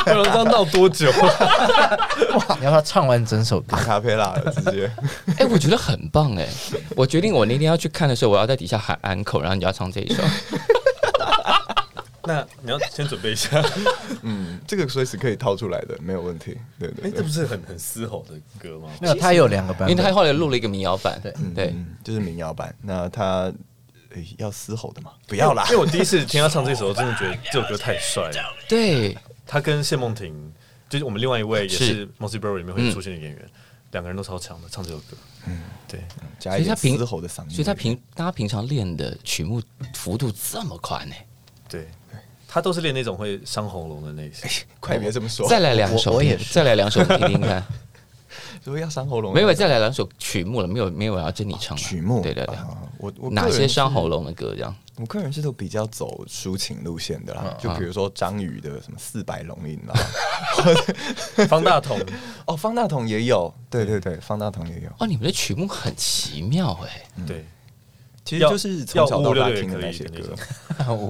不然这样闹多久？你要不要唱完整首歌阿？卡佩拉了，直接。哎、我觉得很棒哎！我决定我那天要去看的时候，我要在底下喊安口，然后你就要唱这一首。那你要先准备一下，嗯，这个随时可以掏出来的，没有问题。对对哎，对这不是很很嘶吼的歌吗？没有，他有两个版本。因为他后来录了一个民谣版，对对，嗯，就是民谣版。那他诶要嘶吼的吗？不要啦因为，我第一次听他唱这首，我真的觉得这首歌太帅了。对，他跟谢梦婷，就是我们另外一位也是是《Mossy Burrow》里面会出现的演员，两个人都超强的，唱这首歌。嗯，对，加一点嘶吼的嗓音。所以他平大家平常练的曲目幅度这么宽呢？对，他都是练那种会伤喉咙的那些。快别这么说，再来两首，我我也是再来两首，听听看。说要伤喉咙，没有，再来两首曲目了，没有没有要真你唱了曲目。对对对，啊我我哪些伤喉咙？的歌这样？我个人是都比较走抒情路线的啦，就比如说张宇的什么《四百龙吟》啦，方大同，哦，方大同也有，对对对，方大同也有，哦，你们的曲目很奇妙哎，对，其实就是从小到大听的那些歌。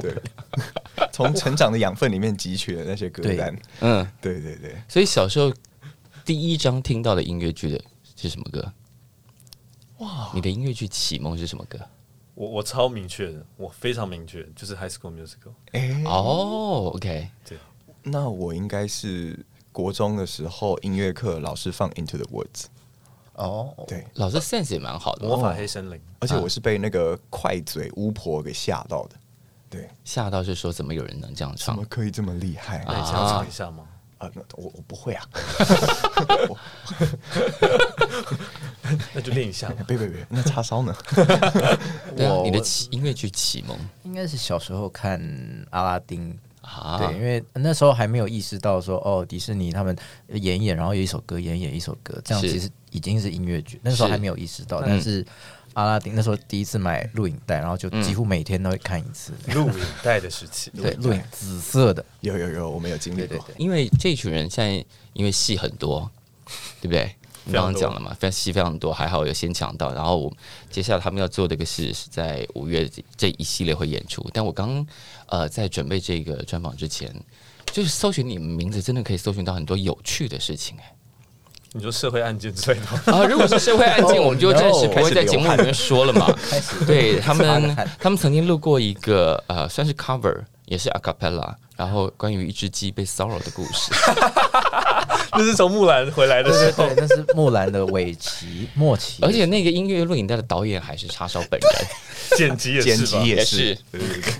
对，从成长的养分里面汲取的那些歌单，嗯，对对对，所以小时候第一张听到的音乐剧的是什么歌？哇，你的音乐剧启蒙是什么歌？我我超明确的，我非常明确，就是 High School Musical。哎、哦，OK，那我应该是国中的时候音乐课老师放 Into the Woods，哦，对，老师 sense 也蛮好的，魔法黑森林，而且我是被那个快嘴巫婆给吓到的。对，吓到是说怎么有人能这样唱怎么？可以这么厉害啊？那你想要唱一下吗？那我我不会啊！那就练一下吧。别别别，那叉烧呢？对啊，你的启音乐剧启蒙应该是小时候看阿拉丁。啊，对，因为那时候还没有意识到说，哦，迪士尼他们演一演，然后有一首歌演一演一首歌，这样其实已经是音乐剧。那时候还没有意识到，嗯但是阿拉丁那时候第一次买录影带，然后就几乎每天都会看一次。录影带的时期，对，录影紫色的，有有有，我们有经历过。对对对，因为这群人现在因为戏很多，对不对？你刚刚讲了嘛，非常戏非常多，还好有先抢到。然后我接下来他们要做的一个事是在五月这一系列会演出。但我刚呃在准备这个专访之前，就是搜寻你们名字，真的可以搜寻到很多有趣的事情哎、你说社会案件之类的，啊，如果是社会案件，Oh, 我们就暂时不会在节目里面说了嘛。开始对他们，他们曾经录过一个呃，算是 cover，也是 a cappella，然后关于一只鸡被骚扰的故事。那是从木兰回来的时候对对对，，那是木兰的尾期末期，而且那个音乐录影带的导演还是叉烧本人，剪辑也是剪辑？也是，对对对，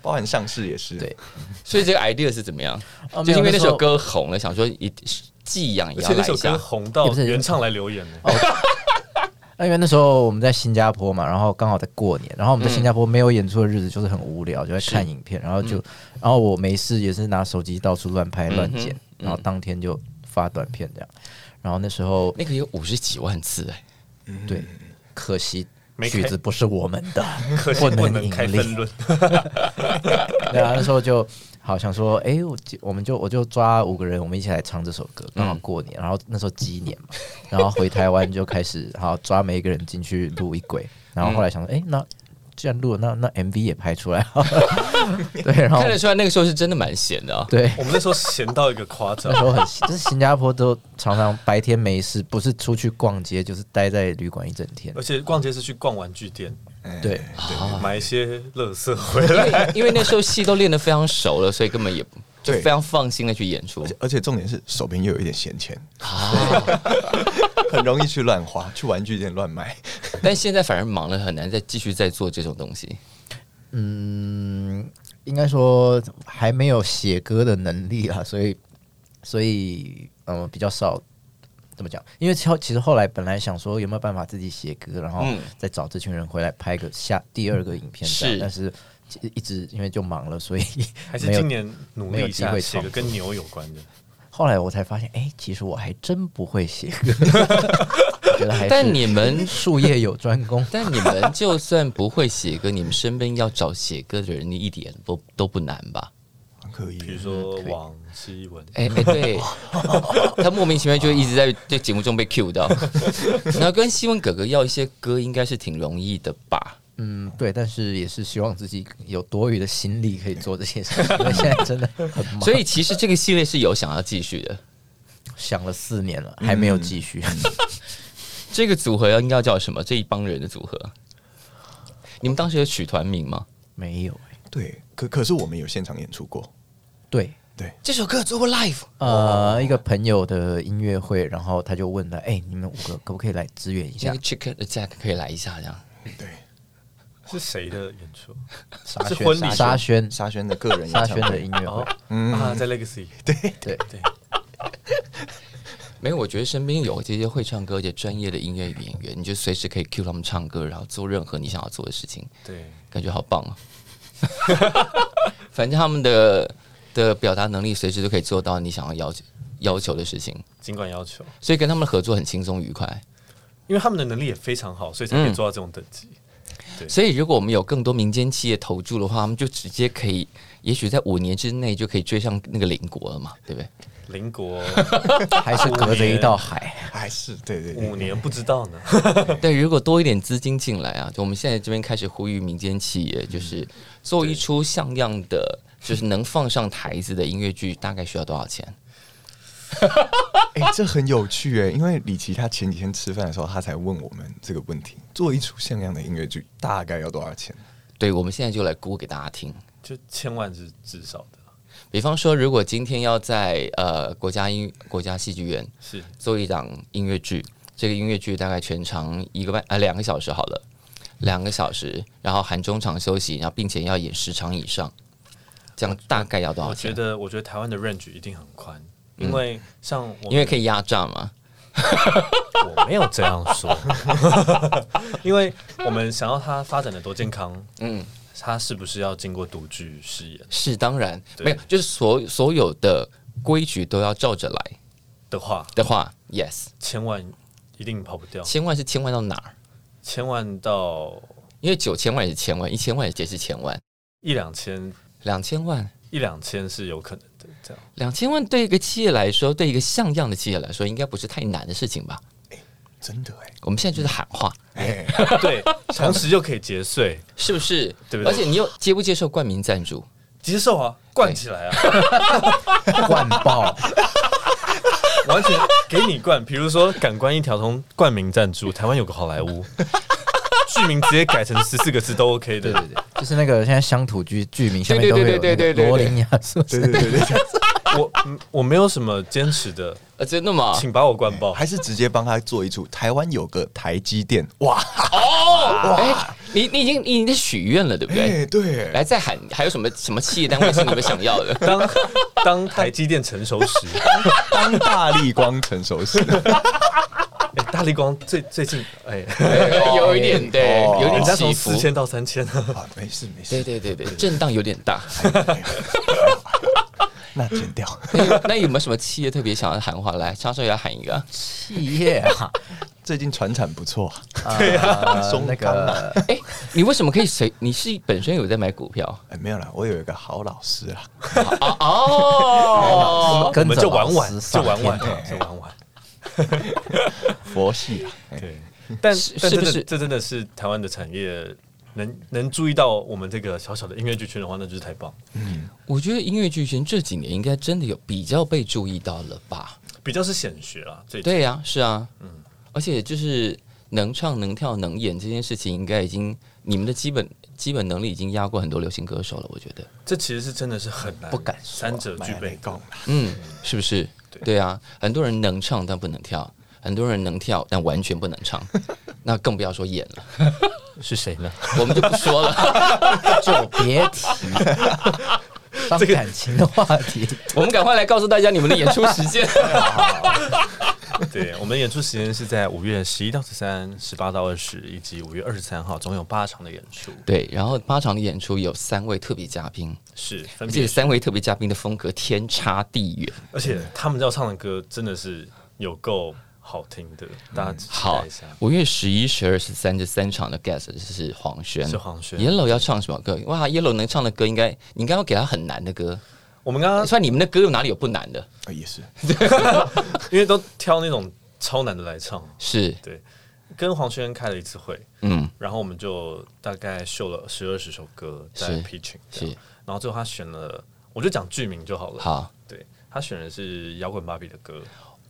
包含上市也是。对所以这个 idea 是怎么样？哦就是因为那首歌红了，想说一寄养也要来一下。红到也不是原唱来留言呢。那因为那时候我们在新加坡嘛，然后刚好在过年，然后我们在新加坡没有演出的日子就是很无聊，就在看影片，然后就，然后我没事也是拿手机到处乱拍乱剪，嗯然后当天就发短片这样，然后那时候那个有五十几万次哎，对，可惜曲子不是我们的，可惜不能开分论，对啊，那时候就好想说，哎、我就我们就我就抓五个人，我们一起来唱这首歌，刚好过年，然后那时候鸡年嘛，然后回台湾就开始好抓每一个人进去录一轨，然后后来想说，哎、那既然录了，那那 MV 也拍出来 对，然后看得出来那个时候是真的蛮闲的啊。对。我们那时候闲到一个夸张那时。候很，就是新加坡都常常白天没事，不是出去逛街，就是待在旅馆一整天而。且逛街是去逛玩具店，哎对，买一些乐色回因来。为因为那时候戏都练得非常熟了，所以根本也不就对非常放心的去演出而且而且重点是手边又有一点闲钱，啊。很容易去乱花，去玩具店乱买。但现在反而忙了，很难再继续再做这种东西。嗯，应该说还没有写歌的能力啊，所以所以嗯、呃比较少怎么讲？因为其实其实后来本来想说有没有办法自己写歌，然后嗯再找这群人回来拍个下第二个影片，是但是其实一直因为就忙了，所以还是今年努力一下，没有机会写个跟牛有关的。后来我才发现，哎、其实我还真不会写歌，觉得还但你们术业有专攻。但你们就算不会写歌，你们身边要找写歌的人，一点都都不难吧？可以，比如说王希文，哎、哎、对，他莫名其妙就一直在这节目中被 cue 到。然后跟希文哥哥要一些歌，应该是挺容易的吧？嗯，对，但是也是希望自己有多余的心力可以做这些事情，因为现在真的 很忙。所以其实这个系列是有想要继续的。想了四年了，还没有继续。这个组合要应该叫什么？这一帮人的组合，你们当时有取团名吗？没有、对，可可是我们有现场演出过，对，对，这首歌做过 live，呃，一个朋友的音乐会，然后他就问了，哎、你们五个可不可以来支援一下？那个？Chicken Attack 可以来一下这样。对，是谁的演出？沙宣。是婚礼。沙宣。沙宣。的个人沙宣的音乐会。哦，嗯。啊，在 Legacy，对，对，没有，我觉得身边有这些会唱歌而且专业的音乐演员，你就随时可以 cue 他们唱歌，然后做任何你想要做的事情，对，感觉好棒啊！反正他们的的表达能力随时都可以做到你想要要求要求的事情，尽管要求，所以跟他们合作很轻松愉快。因为他们的能力也非常好，所以才可以嗯。做到这种等级。所以如果我们有更多民间企业投注的话，他们就直接可以，也许在五年之内就可以追上那个邻国了嘛，对不对？邻国。还是隔着一道海。还是对对对五年不知道呢，对，如果多一点资金进来啊，就我们现在这边开始呼吁民间企业，就是做一出像样的，就是能放上台子的音乐剧，大概需要多少钱？哎、这很有趣哎，因为李琦他前几天吃饭的时候，他才问我们这个问题：做一出像样的音乐剧大概要多少钱？对，我们现在就来估给大家听。就千万是至少的，比方说，如果今天要在呃国家音国家戏剧院是做一档音乐剧，这个音乐剧大概全长一个半啊两个小时好了，两个小时，然后含中场休息，然后并且要演十场以上，这样大概要多少钱？我觉？得我觉得台湾的 range 一定很宽，因为像我因为可以压榨嘛。我没有这样说，因为我们想要它发展的多健康，嗯，它是不是要经过独具试验是当然。没有，就是所所有的规矩都要照着来的话，的话，yes，千万一定跑不掉，千万是千万到哪儿？千万到因为九千万也是千万，一千万也是千万，一两千，两千万。一两千是有可能的，这样两千万对一个企业来说，对一个像样的企业来说，应该不是太难的事情吧？真的哎，我们现在就是喊话，哎，对，同时就可以节税，是不是？对不对而且你又接不接受冠名赞助？接受啊，灌起来啊，灌爆，完全给你灌。比如说，感官一条通冠名赞助，台湾有个好莱坞，剧名直接改成十四个字都 OK 的。对对对，就是那个现在乡土剧剧名下面都会有罗琳雅，是不是？对对对对，我嗯我没有什么坚持的，呃，真的吗？请把我灌爆。还是直接帮他做一出。台湾有个台积电，哇，哦，哎，你你已经你已经在许愿了，对不对？哎，对，来再喊，还有什么什么企业单位是你们想要的？当当台积电成熟时，当大力光成熟时，哎，大力光最最近哎，有一点对，哦有点起伏四。千到三千，啊，没事没事，对对对对，震荡有点大。那剪掉。那有那有没有什么企业特别想要喊话？来，张少也要喊一个。企业啊，最近船产不错，对啊松那个哎，你为什么可以随？你是本身有在买股票？哎，没有啦，我有一个好老师啦，哦哦，我跟着们就玩玩，就玩玩，天就玩玩。佛系啊，哎。对，但是是不是？这真的是台湾的产业，能能注意到我们这个小小的音乐剧圈的话，那就是太棒。嗯。我觉得音乐剧圈这几年应该真的有比较被注意到了吧？比较是显学了，最对呀、是啊，嗯，而且就是能唱能跳能演这件事情，应该已经你们的基本基本能力已经压过很多流行歌手了，我觉得，这其实是真的是很难，不敢三者具备。够了。嗯，是不是？对对啊，很多人能唱但不能跳，很多人能跳但完全不能唱，那更不要说演了，是谁呢？我们就不说了。就别提伤感情的话题。我们赶快来告诉大家你们的演出时间。对，我们演出时间是在五月十一到十三、十八到二十，以及五月二十三号，总有八场的演出。对，然后八场的演出有三位特别嘉宾，是分而且三位特别嘉宾的风格天差地远。而且他们要唱的歌真的是有够好听的，大家期好五月十一、十二、十三这三场的 guest 是黄轩，是黄轩 Yellow 要唱什么歌？哇，Yellow 能唱的歌应该，你应该要给他很难的歌。我们刚刚算你们的歌有哪里有不难的？啊也是，因为都挑那种超难的来唱，是，对，跟黄轩开了一次会，嗯，然后我们就大概秀了十二十首歌在 pitching，是。这样。然后最后他选了，我就讲剧名就好了。，好。对他选的是摇滚芭比的歌，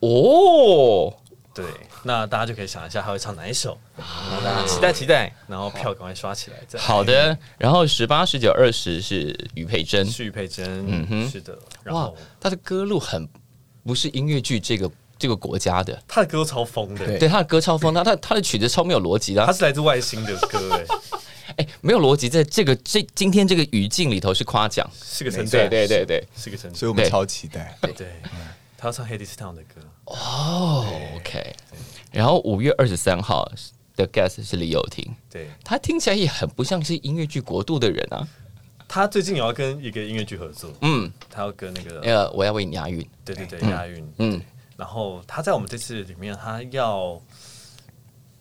哦。对，那大家就可以想一下他会唱哪一首，然后大家期待期待，然后票赶快刷起来，这样。好的，然后十八、十九、二十是于佩珍，是于佩珍，嗯哼。是的，然哇后，他的歌路很不是音乐剧这个这个国家的，他的歌超疯的，对对他的歌超疯，他他他的曲子超没有逻辑的啊，他是来自外星的歌，哎，哎，没有逻辑，在这个这今天这个语境里头是夸奖，是个称赞，对对对，是个称赞，所以我们超期待。对，他要唱 Hades Town 的歌，哦，OK，然后五月二十三号的 guest 是李友廷，对。他听起来也很不像是音乐剧国度的人啊，他最近有要跟一个音乐剧合作，嗯，他要跟那个那个我要为你押韵，对对对押韵，嗯嗯，然后他在我们这次里面，他要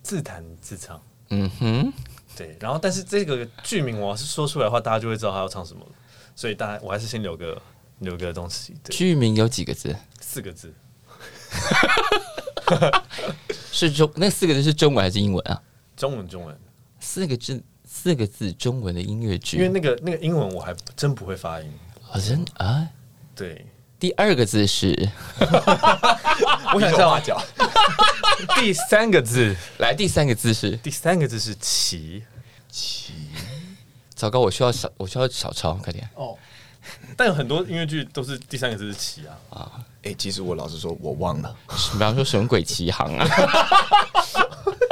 自弹自唱，嗯哼，对，然后但是这个剧名我要是说出来的话，大家就会知道他要唱什么了，所以大家我还是先留个留个东西，对，剧名有几个字？四个字，是中那四个字是中文还是英文啊？中文中文，四个字，四个字中文的音乐剧，因为那个那个英文我还真不会发音，好真啊，对，第二个字是？我想一下哦，画脚，第三个字，来，第三个字是？第三个字是齐，糟糕，我需要小，我需要小抄，快点。哦，但有很多音乐剧都是第三个字是奇啊啊。哎，其实我老实说，我忘了。比方说《神鬼奇航》啊，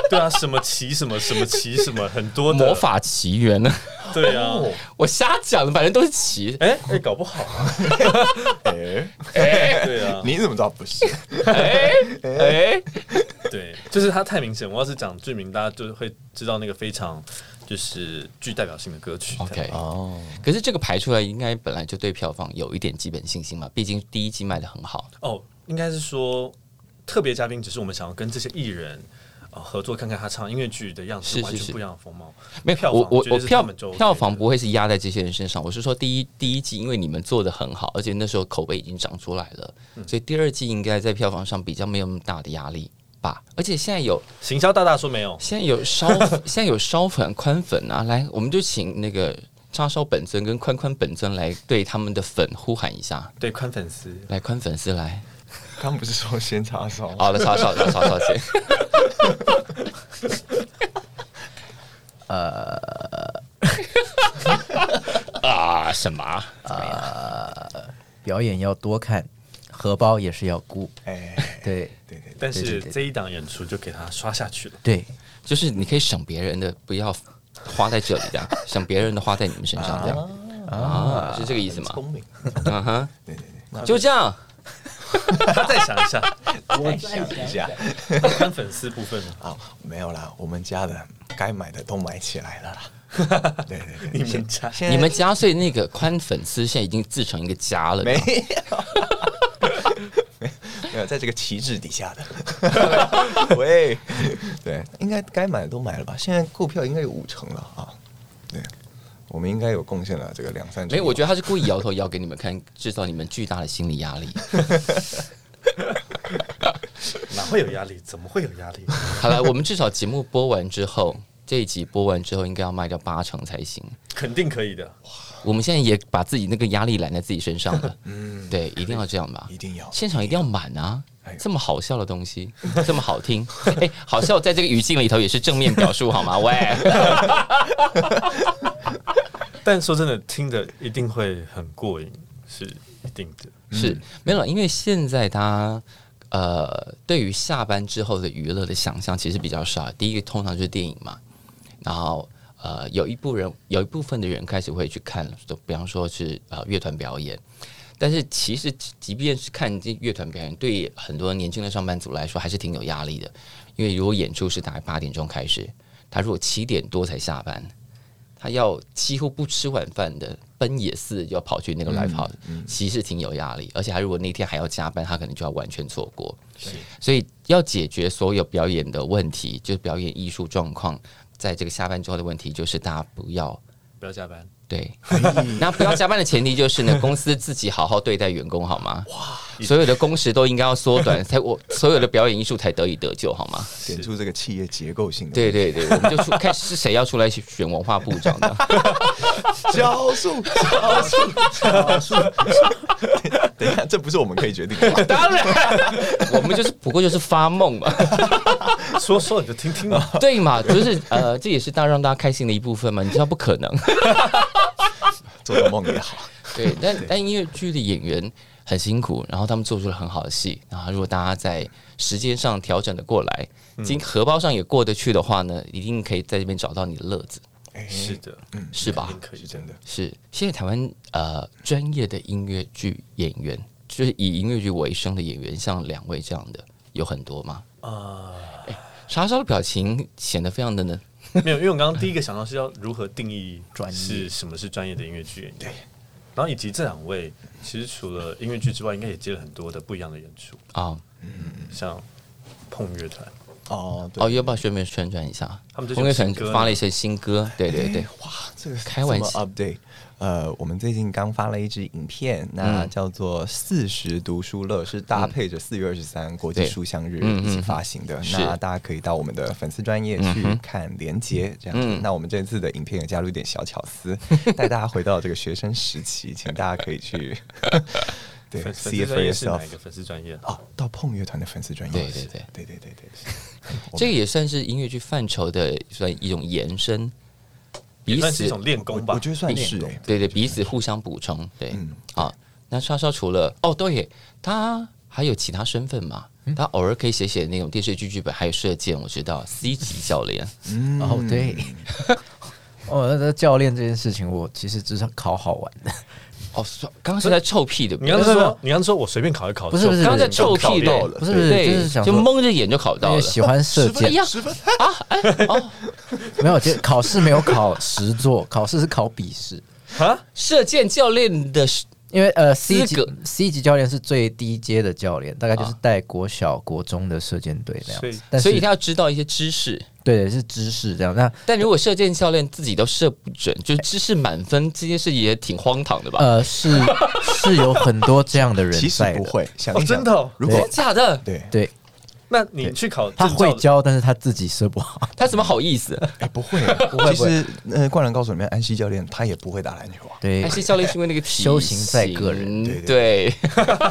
对啊，什么奇什么什么奇什么很多《的魔，法奇缘》呢？对啊。我瞎讲的，反正都是奇。哎哎，搞不好啊，哎，对啊，你怎么知道不是？哎哎，对，就是它太明显。我要是讲剧名，大家就会知道那个非常就是具代表性的歌曲。OK 哦，可是这个排出来，应该本来就对票房有一点基本信心嘛，毕竟第一季卖的很好。哦，应该是说特别嘉宾，只是我们想要跟这些艺人。呃合作看看他唱音乐剧的样子，是是是完全不一样的风貌。没有，票房我我我票是他们就 OK 票房不会是压在这些人身上。我是说，第一第一季因为你们做的很好，而且那时候口碑已经长出来了，嗯所以第二季应该在票房上比较没有那么大的压力吧。而且现在有行销大大说没有，现在有烧 现在有烧粉宽粉啊，来，我们就请那个叉烧本尊跟宽宽本尊来对他们的粉呼喊一下，对宽粉丝，来宽粉丝来，刚不是说先叉烧？好了，叉烧叉烧烧先。呃，啊什么？表演要多看，荷包也是要顾。哎，对对对，但是这一档演出就给他刷下去了。对，就是你可以省别人的，不要花在这里，这样 省别人的花在你们身上，这样啊，是这个意思吗？聪明，嗯哼，对对对，就这样。他再想一下，我想一下宽粉丝部分呢？啊，没有啦，我们家的该买的都买起来了啦。对对对，你们家你们家所以那个宽粉丝现在已经自成一个家了，没有，没有在这个旗帜底下的。喂，对，应该该买的都买了吧？现在购票应该有五成了啊。对，我们应该有贡献了这个两三成。没有，我觉得他是故意摇头摇给你们看，制造你们巨大的心理压力。哪会有压力？怎么会有压力？好了，我们至少节目播完之后，这一集播完之后，应该要卖掉八成才行。肯定可以的。我们现在也把自己那个压力揽在自己身上了。嗯，对，一定要这样吧一。定要现场一定要满啊哎！这么好笑的东西，这么好听，哎，好笑在这个语境里头也是正面表述好吗？喂，但说真的，听着一定会很过瘾，是一定的。是没有了，因为现在他呃，对于下班之后的娱乐的想象其实比较少。第一个通常就是电影嘛，然后呃，有一部人有一部分的人开始会去看，就比方说是呃乐团表演。但是其实，即便是看这乐团表演，对很多年轻的上班族来说，还是挺有压力的。因为如果演出是大概八点钟开始，他如果七点多才下班，他要几乎不吃晚饭的奔野似要跑去那个 live house，、其实挺有压力。而且他如果那天还要加班，他可能就要完全错过。所以要解决所有表演的问题，就是表演艺术状况，在这个下班之后的问题，就是大家不要不要加班。对，那不要加班的前提就是呢，公司自己好好对待员工，好吗？哇，所有的工时都应该要缩短，才我所有的表演艺术才得以得救，好吗？点出这个企业结构性的对对对，我们就出开始是谁要出来选文化部长的？教数教数教数。等一下，这不是我们可以决定的吧。当然，我们就是不过就是发梦嘛，说说你就听听嘛。对嘛？就是呃，这也是大让大家开心的一部分嘛。你知道不可能，做个梦也好。对，但但音乐剧的演员很辛苦，然后他们做出了很好的戏，然后如果大家在时间上调整的过来，经荷包上也过得去的话呢，一定可以在这边找到你的乐子，哎是的，嗯是吧？可以是真的。是，现在台湾呃专业的音乐剧演员，就是以音乐剧为生的演员，像两位这样的有很多吗？啊。莎莎的表情显得非常的呢，没有，因为我刚刚第一个想到是要如何定义专业是。什么是专业的音乐剧演员。对，然后以及这两位其实除了音乐剧之外，应该也接了很多的不一样的演出，啊、嗯像碰乐团，哦，对。哦，要不要顺便宣传一下？他们最近红乐团发了一些新歌，对对对，哇，这个开玩笑。update。呃，我们最近刚发了一支影片，那嗯。叫做“四十读书乐”，是搭配着四月二十三国际对书香日嗯一起嗯发行的。那大家可以到我们的粉丝专业去看连接，这样子。嗯。那我们这次的影片也加入一点小巧思，带大家回到这个学生时期，请大家可以去 对粉丝 it 专 for 业是哪个粉丝专业？哦，到碰乐团的粉丝专业，对对。对对对对对。这个也算是音乐剧范畴的算一种延伸，彼此也算是一种练功吧。我我觉得算是哎，对对彼此互相补充，对，嗯好。那莎莎除了哦，对耶，他还有其他身份嘛？他偶尔可以写写那种电视剧剧本，还有射箭，我知道 C 级教练。嗯哦，对，哦，那这教练这件事情，我其实只是考好玩的，哦，算刚刚是在臭屁的，你刚说，你刚刚说我随便考一考，不是不是刚刚在臭屁的，到了不是不是，就是想就蒙着眼就考到了。喜欢射箭，哎哦，没有，就考试没有考实座，考试是考笔试。啊？射箭教练的因为呃，C 级 C 级教练是最低阶的教练，大概就是带国小、国中的射箭队那样所以子。但所以他要知道一些知识。对是知识这样。那但如果射箭教练自己都射不准，就是知识满分，这件事也挺荒唐的吧？呃是是有很多这样的人 其实在不，会，想哦真的哦如果真的假的？对，对那你去考他会教，但是他自己射不好。他怎么好意思？哎不会 不会其实呃，《灌篮高手》里面安西教练他也不会打篮球啊，对。安西教练是因为那个体修行在个人。对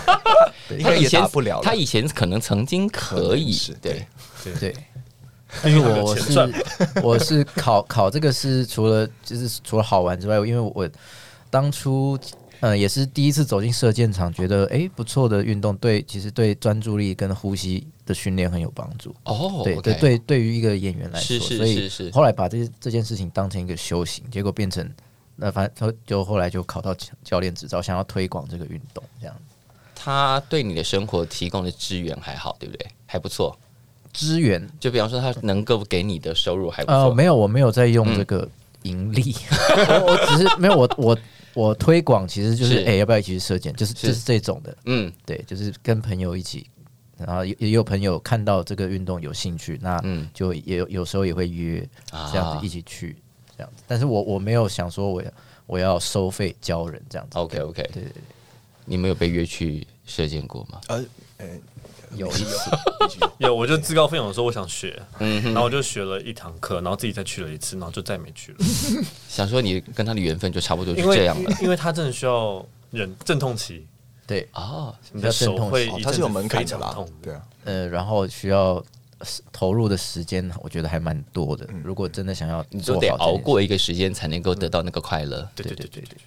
他以前打不了了。他以前可能曾经可以可能是，对，对。因为我是我是考考这个是除了就是除了好玩之外，因为我当初呃也是第一次走进射箭场，觉得诶不错的运动，对其实对专注力跟呼吸的训练很有帮助。哦，对对对，对于一个演员来说，是是所以是是后来把这这件事情当成一个修行，结果变成那反正就后来就考到教练执照，想要推广这个运动，这样他对你的生活提供的资源还好，对不对？还不错。支援就比方说，他能够给你的收入还不呃，错。没有，我没有在用这个盈利，我我只是没有我我我推广，其实就是是。哎、要不要一起去射箭，就是是。就是这种的，嗯，对，就是跟朋友一起，然后也也有朋友看到这个运动有兴趣，那嗯。就也有有时候也会约啊。这样子一起去这样子，但是我我没有想说我要我要收费教人这样子。OK OK，对对对，你没有被约去射箭过吗？呃呃，有一次 有，我就自告奋勇说我想学，嗯然后我就学了一堂课，然后自己再去了一次，然后就再没去了，想说你跟他的缘分就差不多是这样了。因为他真的需要忍阵痛期，对，啊，你的手会哦一，它是有门槛的啦对啊，呃，然后需要投入的时间，我觉得还蛮多的。如果真的想要你就得熬过一个时间才能够得到那个快乐。对对对对对，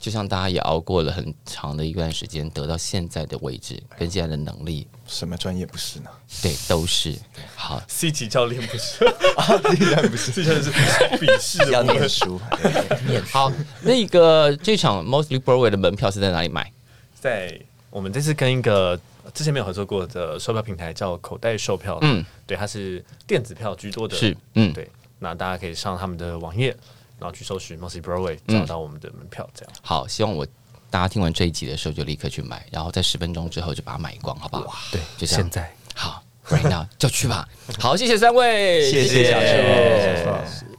就像大家也熬过了很长的一段时间，得到现在的位置跟现在的能力，什么专业不是呢？对，都是。好。C 级教练不是？啊，竟然不是，C 级教练是鄙视的。要念书，好，那个这场 Mostly Broadway 的门票是在哪里买？在我们这次跟一个之前没有合作过的售票平台叫口袋售票，嗯嗯，对，它是电子票居多的，是，嗯，对，那大家可以上他们的网页，然后去搜寻 Mossy Broadway，嗯找到我们的门票，这样。好，希望我大家听完这一集的时候就立刻去买，然后在十分钟之后就把它买光，好不好？对，就这样现在好，right now 就去吧。好，谢谢三位，谢谢小树。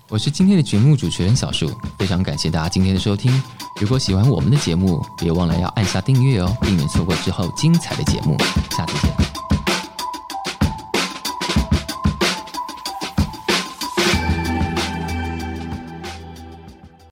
我是今天的节目主持人小树，非常感谢大家今天的收听。如果喜欢我们的节目，别忘了要按下订阅哦，避免错过之后精彩的节目。下次见。